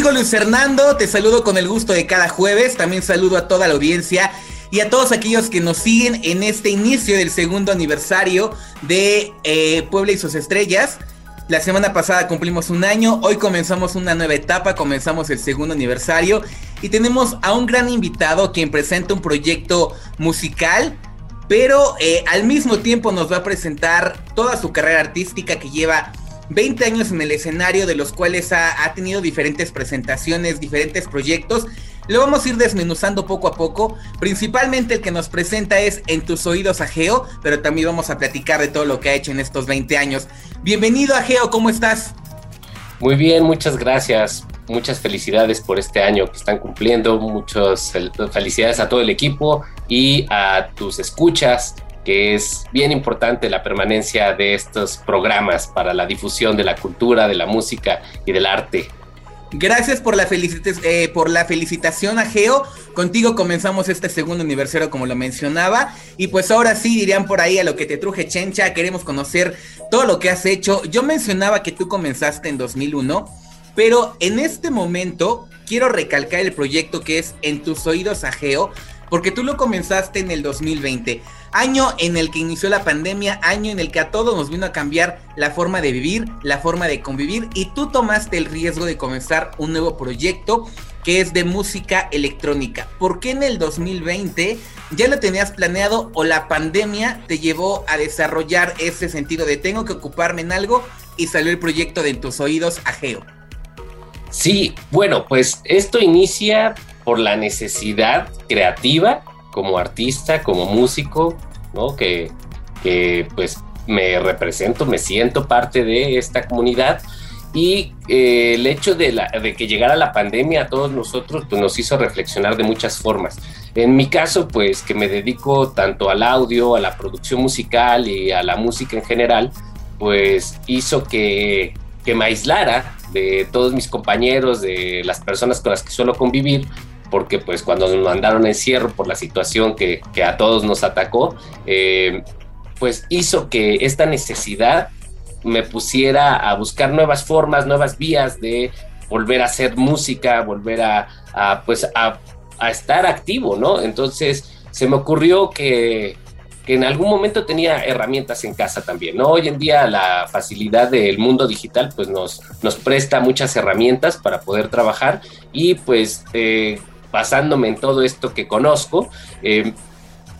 Amigo Luis Fernando, te saludo con el gusto de cada jueves. También saludo a toda la audiencia y a todos aquellos que nos siguen en este inicio del segundo aniversario de eh, Puebla y sus estrellas. La semana pasada cumplimos un año, hoy comenzamos una nueva etapa, comenzamos el segundo aniversario y tenemos a un gran invitado quien presenta un proyecto musical, pero eh, al mismo tiempo nos va a presentar toda su carrera artística que lleva 20 años en el escenario, de los cuales ha, tenido diferentes presentaciones, diferentes proyectos. Lo vamos a ir desmenuzando poco a poco. Principalmente el que nos presenta es En tus oídos Ageo, pero también vamos a platicar de todo lo que ha hecho en estos 20 años. Bienvenido Ageo, ¿cómo estás? Muy bien, muchas gracias. Muchas felicidades por este año que están cumpliendo. Muchas felicidades a todo el equipo y a tus escuchas es bien importante la permanencia de estos programas para la difusión de la cultura, de la música y del arte. Gracias por la, eh, por la felicitación a Geo. Contigo comenzamos este segundo aniversario, como lo mencionaba. Y pues ahora sí, dirían por ahí a lo que te truje Chencha. Queremos conocer todo lo que has hecho. Yo mencionaba que tú comenzaste en 2001, pero en este momento quiero recalcar el proyecto que es En tus oídos a Geo, porque tú lo comenzaste en el 2020. Año en el que inició la pandemia, año en el que a todos nos vino a cambiar la forma de vivir, la forma de convivir y tú tomaste el riesgo de comenzar un nuevo proyecto que es de música electrónica. ¿Por qué en el 2020 ya lo tenías planeado o la pandemia te llevó a desarrollar ese sentido de tengo que ocuparme en algo y salió el proyecto de en tus oídos Ageo? Sí, bueno, pues esto inicia por la necesidad creativa como artista, como músico, ¿no? Que, pues me represento, me siento parte de esta comunidad y eh, el hecho de, la, de, que llegara la pandemia a todos nosotros pues nos hizo reflexionar de muchas formas. En mi caso, pues que me dedico tanto al audio, a la producción musical y a la música en general, pues hizo que, que me aislara de todos mis compañeros, de las personas con las que suelo convivir, porque pues cuando nos mandaron a encierro por la situación que, a todos nos atacó, eh, pues hizo que esta necesidad me pusiera a buscar nuevas formas, nuevas vías de volver a hacer música, volver a, pues a, estar activo, ¿no? Entonces se me ocurrió que, que, en algún momento tenía herramientas en casa también, ¿no? Hoy en día la facilidad del mundo digital pues nos, nos presta muchas herramientas para poder trabajar y pues eh, basándome en todo esto que conozco, eh,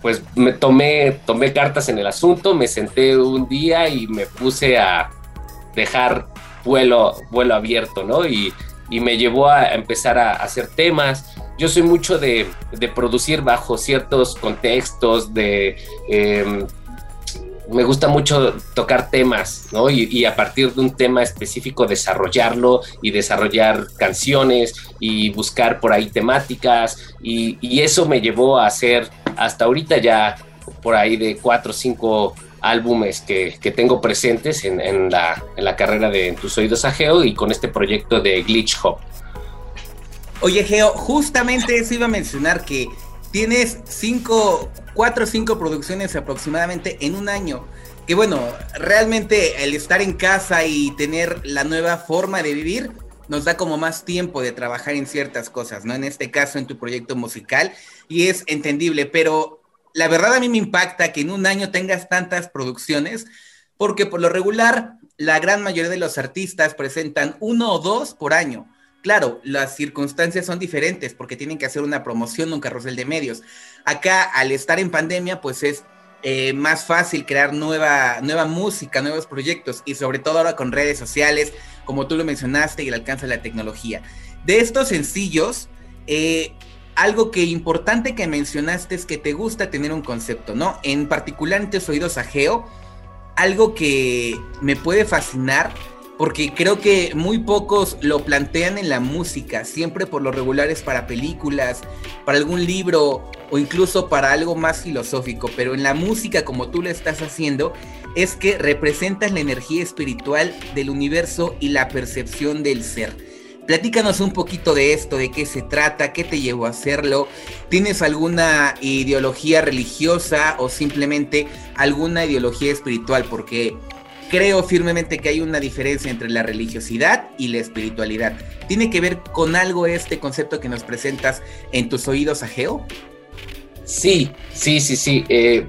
pues me tomé, tomé cartas en el asunto, me senté un día y me puse a dejar vuelo, vuelo abierto, ¿no? Y, me llevó a empezar a hacer temas. Yo soy mucho de, producir bajo ciertos contextos, de em, me gusta mucho tocar temas, ¿no? Y, a partir de un tema específico desarrollarlo y desarrollar canciones y buscar por ahí temáticas y, eso me llevó a hacer hasta ahorita ya por ahí de cuatro o cinco álbumes que, tengo presentes en, la, en, la, carrera de en tus oídos a Geo y con este proyecto de Glitch Hop. Oye Geo, justamente eso iba a mencionar que tienes cinco, cuatro o cinco producciones aproximadamente en un año. Que bueno, realmente el estar en casa y tener la nueva forma de vivir nos da como más tiempo de trabajar en ciertas cosas, ¿no? En este caso, en tu proyecto musical, y es entendible, pero la verdad a mí me impacta que en un año tengas tantas producciones, porque por lo regular, la gran mayoría de los artistas presentan uno o dos por año. Claro, las circunstancias son diferentes porque tienen que hacer una promoción, un carrusel de medios. Acá, al estar en pandemia, pues es eh, más fácil crear nueva, nueva música, nuevos proyectos y sobre todo ahora con redes sociales, como tú lo mencionaste, y el alcance de la tecnología. De estos sencillos, eh, algo que importante que mencionaste es que te gusta tener un concepto, ¿no? En particular en tus oídos a Geo, algo que me puede fascinar porque creo que muy pocos lo plantean en la música, siempre por lo regular es para películas, para algún libro o incluso para algo más filosófico, pero en la música como tú lo estás haciendo es que representas la energía espiritual del universo y la percepción del ser. Platícanos un poquito de esto, de qué se trata, qué te llevó a hacerlo. ¿Tienes alguna ideología religiosa o simplemente alguna ideología espiritual? Porque creo firmemente que hay una diferencia entre la religiosidad y la espiritualidad. ¿Tiene que ver con algo este concepto que nos presentas en tus oídos, Ageo? Sí, sí, sí, sí. Eh,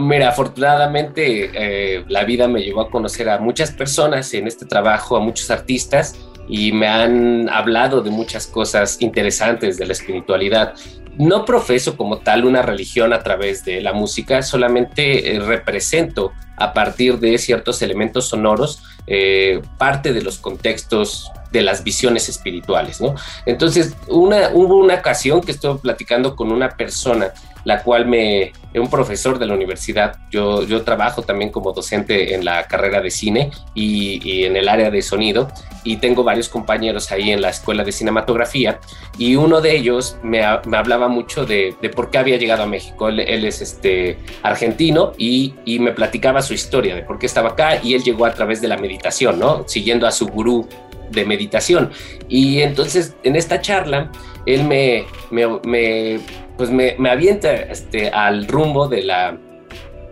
mira, afortunadamente eh, la vida me llevó a conocer a muchas personas en este trabajo, a muchos artistas, y me han hablado de muchas cosas interesantes de la espiritualidad no profeso como tal una religión a través de la música, solamente eh, represento a partir de ciertos elementos sonoros eh, parte de los contextos de las visiones espirituales, ¿no? Entonces, una, hubo una ocasión que estuve platicando con una persona la cual me, un profesor de la universidad, yo, yo trabajo también como docente en la carrera de cine y, en el área de sonido y tengo varios compañeros ahí en la escuela de cinematografía y uno de ellos me, hablaba mucho de, por qué había llegado a México. Él, es este, argentino y, y, me platicaba su historia de por qué estaba acá y él llegó a través de la meditación, ¿no? Siguiendo a su gurú de meditación. Y entonces en esta charla él me, me, pues me, avienta este, al rumbo de la,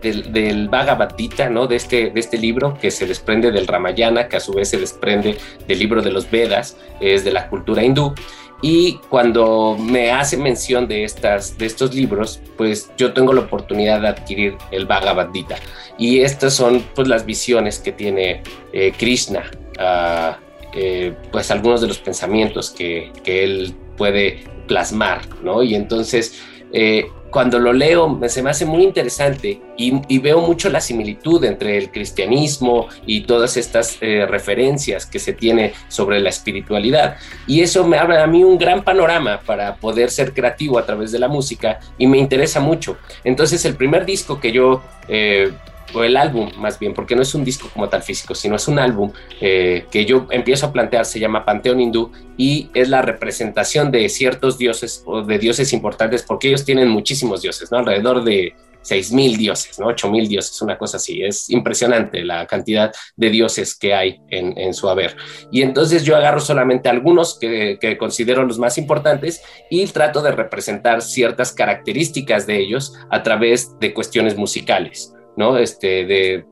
del, del, Bhagavad Gita, ¿no? De este, de este libro que se desprende del Ramayana, que a su vez se desprende del libro de los Vedas, es de la cultura hindú. Y cuando me hace mención de, estas, de estos libros, pues yo tengo la oportunidad de adquirir el Bhagavad Gita. Y estas son pues las visiones que tiene eh, Krishna, uh, eh, pues algunos de los pensamientos que, que él puede plasmar, ¿no? Y entonces, eh, cuando lo leo, se me hace muy interesante y, veo mucho la similitud entre el cristianismo y todas estas eh, referencias que se tiene sobre la espiritualidad. Y eso me abre a mí un gran panorama para poder ser creativo a través de la música y me interesa mucho. Entonces, el primer disco que yo o el álbum más bien, porque no es un disco como tal físico, sino es un álbum eh, que yo empiezo a plantear, se llama Panteón Hindú y es la representación de ciertos dioses o de dioses importantes, porque ellos tienen muchísimos dioses, ¿no? Alrededor de mil dioses, ¿no? mil dioses, una cosa así. Es impresionante la cantidad de dioses que hay en, su haber. Y entonces yo agarro solamente algunos que, considero los más importantes y trato de representar ciertas características de ellos a través de cuestiones musicales. ¿No? Este, de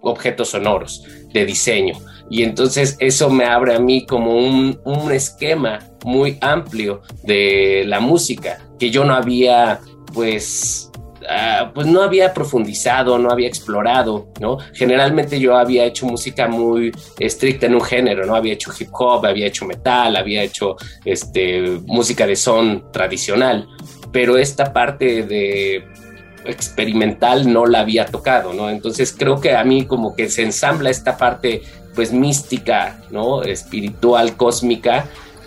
objetos sonoros, de diseño. Y entonces eso me abre a mí como un, esquema muy amplio de la música que yo no había, pues, ah, pues no había profundizado, no había explorado, ¿no? Generalmente yo había hecho música muy estricta en un género, ¿no? Había hecho hip hop, había hecho metal, había hecho este, música de son tradicional, pero esta parte de experimental no la había tocado, ¿no? Entonces creo que a mí como que se ensambla esta parte pues mística, ¿no? Espiritual, cósmica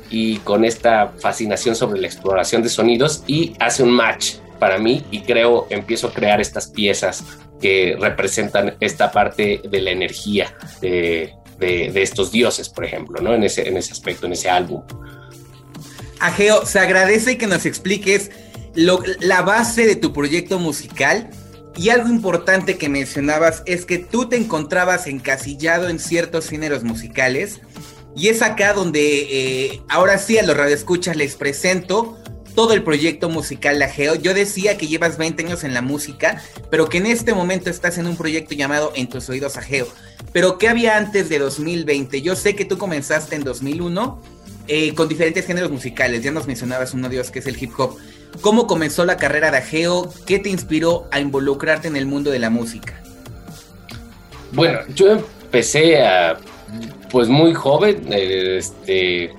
y con esta fascinación sobre la exploración de sonidos y hace un match para mí y creo, empiezo a crear estas piezas que representan esta parte de la energía de, estos dioses, por ejemplo, ¿no? En ese, en ese aspecto, en ese álbum. Ageo, se agradece que nos expliques la base de tu proyecto musical. Y algo importante que mencionabas es que tú te encontrabas encasillado en ciertos géneros musicales. Y es acá donde eh, ahora sí a los radioescuchas les presento todo el proyecto musical de Ageo. Yo decía que llevas 20 años en la música, pero que en este momento estás en un proyecto llamado En tus oídos Ageo. Pero ¿qué había antes de 2020? Yo sé que tú comenzaste en 2001 eh, con diferentes géneros musicales. Ya nos mencionabas uno de ellos que es el hip hop. ¿Cómo comenzó la carrera de Ageo? ¿Qué te inspiró a involucrarte en el mundo de la música? Bueno, yo empecé a, pues muy joven, este,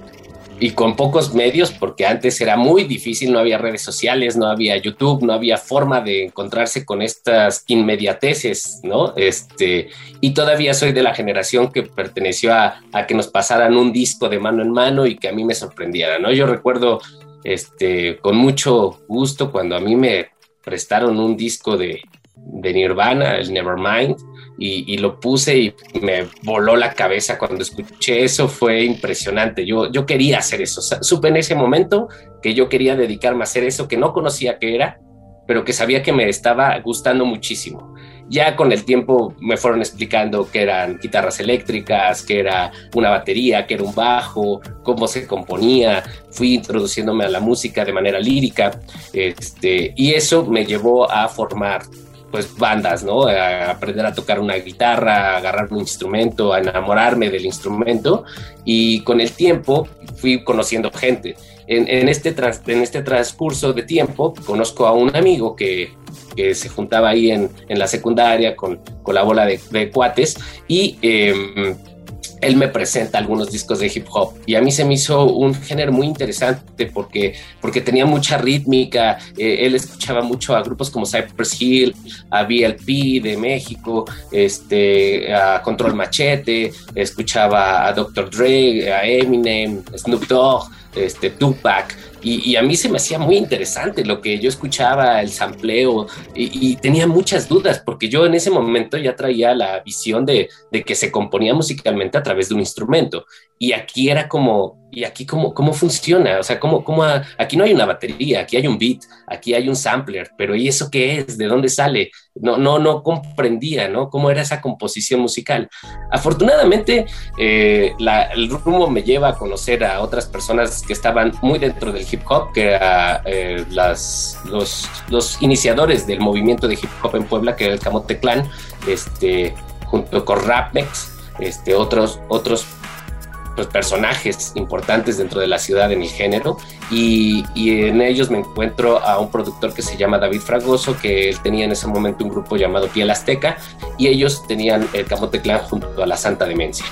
y con pocos medios, porque antes era muy difícil, no había redes sociales, no había YouTube, no había forma de encontrarse con estas inmediateces, ¿no? Este, y todavía soy de la generación que perteneció a, a que nos pasaran un disco de mano en mano y que a mí me sorprendiera, ¿no? Yo recuerdo este, con mucho gusto cuando a mí me prestaron un disco de, Nirvana, el Nevermind, y, y, lo puse y me voló la cabeza cuando escuché eso, fue impresionante. Yo, yo quería hacer eso, supe en ese momento que yo quería dedicarme a hacer eso que no conocía qué era, pero que sabía que me estaba gustando muchísimo. Ya con el tiempo me fueron explicando que eran guitarras eléctricas, que era una batería, que era un bajo, cómo se componía. Fui introduciéndome a la música de manera lírica este, y eso me llevó a formar pues bandas, ¿no? A aprender a tocar una guitarra, a agarrar un instrumento, a enamorarme del instrumento y con el tiempo fui conociendo gente. En, este, en este transcurso de tiempo conozco a un amigo que, se juntaba ahí en, la secundaria con, la bola de, cuates y... Em, él me presenta algunos discos de hip hop y a mí se me hizo un género muy interesante porque, porque tenía mucha rítmica, eh, él escuchaba mucho a grupos como Cypress Hill, a BLP de México, este, a Control Machete, escuchaba a Dr. Dre, a Eminem, Snoop Dogg, este, Tupac, y, a mí se me hacía muy interesante lo que yo escuchaba, el sampleo, y, tenía muchas dudas, porque yo en ese momento ya traía la visión de, de, que se componía musicalmente a través de un instrumento. Y aquí era como, ¿y aquí cómo, cómo funciona? O sea, ¿cómo, cómo aquí no hay una batería, aquí hay un beat, aquí hay un sampler, pero ¿y eso qué es? ¿De dónde sale? No, no, no comprendía, ¿no? ¿Cómo era esa composición musical? Afortunadamente, eh, el rumbo me lleva a conocer a otras personas que estaban muy dentro del hip hop, que eran eh, las, los, los iniciadores del movimiento de hip hop en Puebla, que era el Camote Clan, este, junto con Rapnex, este, otros, otros pues, personajes importantes dentro de la ciudad en el género. Y, en ellos me encuentro a un productor que se llama David Fragoso que él tenía en ese momento un grupo llamado Piel Azteca y ellos tenían el Camote Clan junto a la Santa Demencia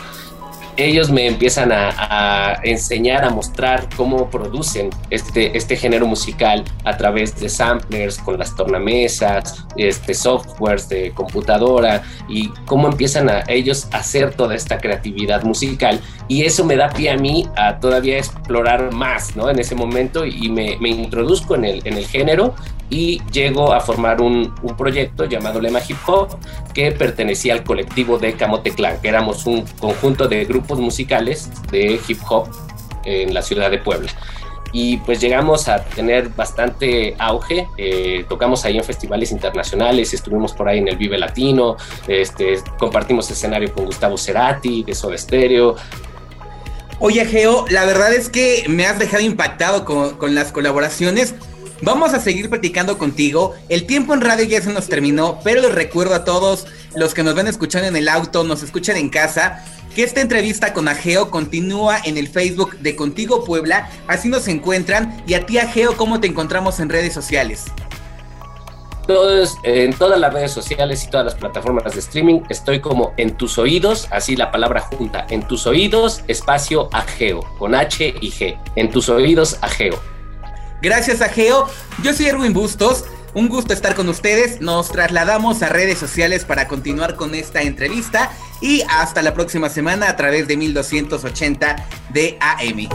ellos me empiezan a, enseñar, a mostrar cómo producen este, este género musical a través de samplers, con las tornamesas, este, softwares de computadora y cómo empiezan a ellos a hacer toda esta creatividad musical. Y eso me da pie a mí a todavía explorar más, ¿no? En ese momento y me, me introduzco en el, en el género y llego a formar un, proyecto llamado Lema Hip Hop que pertenecía al colectivo de Camote Clan, que éramos un conjunto de grupos musicales de hip hop en la ciudad de Puebla. Y pues llegamos a tener bastante auge, eh, tocamos ahí en festivales internacionales, estuvimos por ahí en el Vive Latino, este, compartimos escenario con Gustavo Cerati de Soda Stereo, Oye, Geo, la verdad es que me has dejado impactado con, las colaboraciones. Vamos a seguir platicando contigo. El tiempo en radio ya se nos terminó, pero les recuerdo a todos los que nos ven escuchando en el auto, nos escuchan en casa, que esta entrevista con Ageo continúa en el Facebook de Contigo Puebla. Así nos encuentran. Y a ti, Ageo, ¿cómo te encontramos en redes sociales? Todos, en todas las redes sociales y todas las plataformas de streaming estoy como en tus oídos, así la palabra junta, en tus oídos, espacio Ageo, con H y G, en tus oídos Ageo. Gracias a Geo. Yo soy Erwin Bustos. Un gusto estar con ustedes. Nos trasladamos a redes sociales para continuar con esta entrevista y hasta la próxima semana a través de 1280 de AM.